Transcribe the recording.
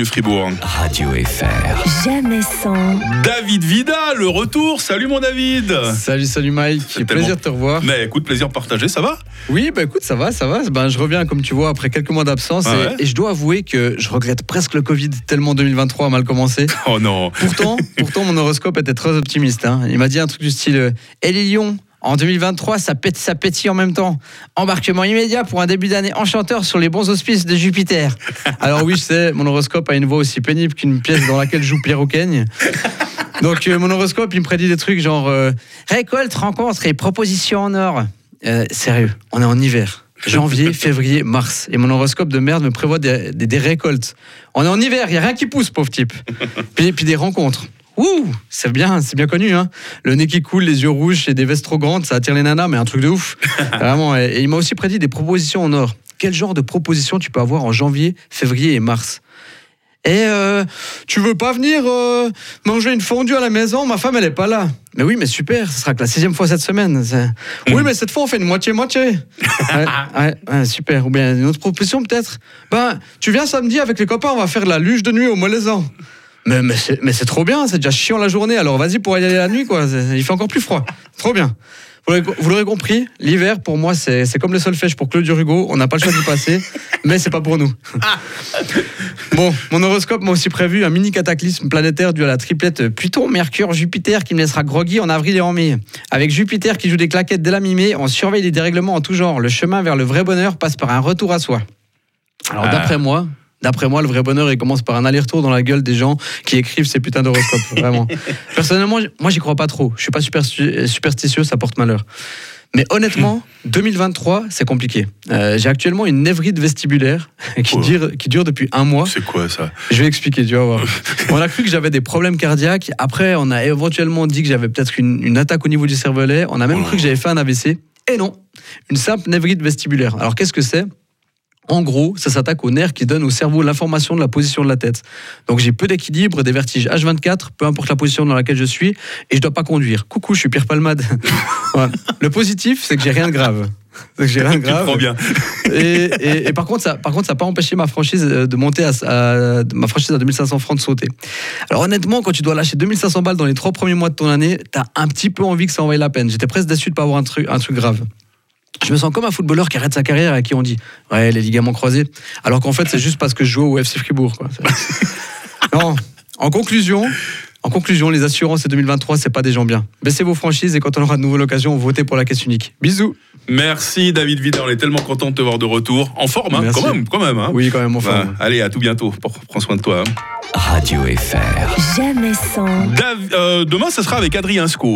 du Fribourg. Radio FR. Jamais sans. David Vida, le retour. Salut mon David. Salut, salut Mike. C'est Plaisir de te revoir. Mais écoute, plaisir partagé, ça va? Oui, bah écoute, ça va, ça va. Ben, je reviens, comme tu vois, après quelques mois d'absence. Ah et- ouais et, je dois avouer que je regrette presque le Covid, tellement 2023 a mal commencé. Oh non. Pourtant, pourtant mon horoscope était très optimiste. hein. Il m'a dit un truc du style euh, Et les lions en 2023, ça, pète, ça pétille en même temps. Embarquement immédiat pour un début d'année enchanteur sur les bons auspices de Jupiter. Alors oui, je sais, mon horoscope a une voix aussi pénible qu'une pièce dans laquelle joue Pierre Auquaigne. Donc euh, mon horoscope, il me prédit des trucs genre euh, récolte, rencontre et propositions en or. Euh, sérieux, on est en hiver. Janvier, février, mars. Et mon horoscope de merde me prévoit des, des- des récoltes. On est en hiver, il n'y a rien qui pousse, pauvre type. Puis, puis des rencontres. Ouh, c'est bien, c'est bien connu. Hein. Le nez qui coule, les yeux rouges et des vestes trop grandes, ça attire les nanas, mais un truc de ouf. Vraiment. Et, et il m'a aussi prédit des propositions en or. Quel genre de propositions tu peux avoir en janvier, février et mars? Et euh, tu veux pas venir euh, manger une fondue à la maison? Ma femme, elle est pas là. Mais oui, mais super, ce sera que la sixième fois cette semaine. C'est- Oui, mais cette fois, on fait une moitié-moitié. ouais, ouais, ouais, super. Ou bien une autre proposition, peut-être Ben, tu viens samedi avec les copains, on va faire de la luge de nuit au Molaisan. Mais, mais c'est trop bien, c'est déjà chiant la journée, alors vas-y pour y aller la nuit, quoi. Il fait encore plus froid. Trop bien. Vous l'aurez- compris, l'hiver, pour moi, c'est c'est comme le solfège pour Claude Hugo. On n'a pas le choix d'y passer, mais c'est pas pour nous. Bon, mon horoscope m'a aussi prévu un mini cataclysme planétaire dû à la triplette Pluton, Mercure, Jupiter qui me laissera groggy en avril et en mai. Avec Jupiter qui joue des claquettes dès la mi-mai, on surveille les dérèglements en tout genre. Le chemin vers le vrai bonheur passe par un retour à soi. Alors Ah. d'après moi, d'après moi, le vrai bonheur, il commence par un aller-retour dans la gueule des gens qui écrivent ces putains d'horoscopes. Vraiment. Personnellement, moi, j'y crois pas trop. Je suis pas supersti- superstitieux, ça porte malheur. Mais honnêtement, 2023, c'est compliqué. Euh, J'ai actuellement une névrite vestibulaire qui, Oh. dure, qui dure depuis un mois. C'est quoi ça? Je vais expliquer, tu vas voir. on a cru que j'avais des problèmes cardiaques. Après, on a éventuellement dit que j'avais peut-être une, une attaque au niveau du cervelet. On a même Oh. cru que j'avais fait un AVC. Et non, une simple névrite vestibulaire. Alors qu'est-ce que c'est? En gros, ça s'attaque au nerf qui donne au cerveau l'information de la position de la tête. Donc j'ai peu d'équilibre, des vertiges H24, peu importe la position dans laquelle je suis, et je dois pas conduire. Coucou, je suis Pierre Palmade. Voilà. Le positif, c'est que j'ai rien de grave. J'ai rien de grave. bien. Et, et- et par contre, ça, par contre, ça n'a pas empêché ma franchise euh, de monter à, à- ma franchise à 2500 francs de sauter. Alors honnêtement, quand tu dois lâcher 2500 balles dans les trois premiers mois de ton année, t'as un petit peu envie que ça en vaille la peine. J'étais presque déçu de pas avoir un truc, un truc grave. Je me sens comme un footballeur qui arrête sa carrière et à qui on dit ouais les ligaments croisés, alors qu'en fait c'est juste parce que je joue au FC Fribourg. quoi. Non. En conclusion. En conclusion, les assurances et 2023, c'est pas des gens bien. Baissez vos franchises et quand on aura de nouvelles occasions, votez pour la caisse unique. Bisous. Merci David Vida, on est tellement content de te voir de retour. En forme, hein, quand même, quand même. hein. Oui, quand même, Bah, enfin. allez, à tout bientôt. Prends soin de toi. hein. Radio FR. Jamais sans. Dav- euh, demain, ce sera avec Adrien Sco.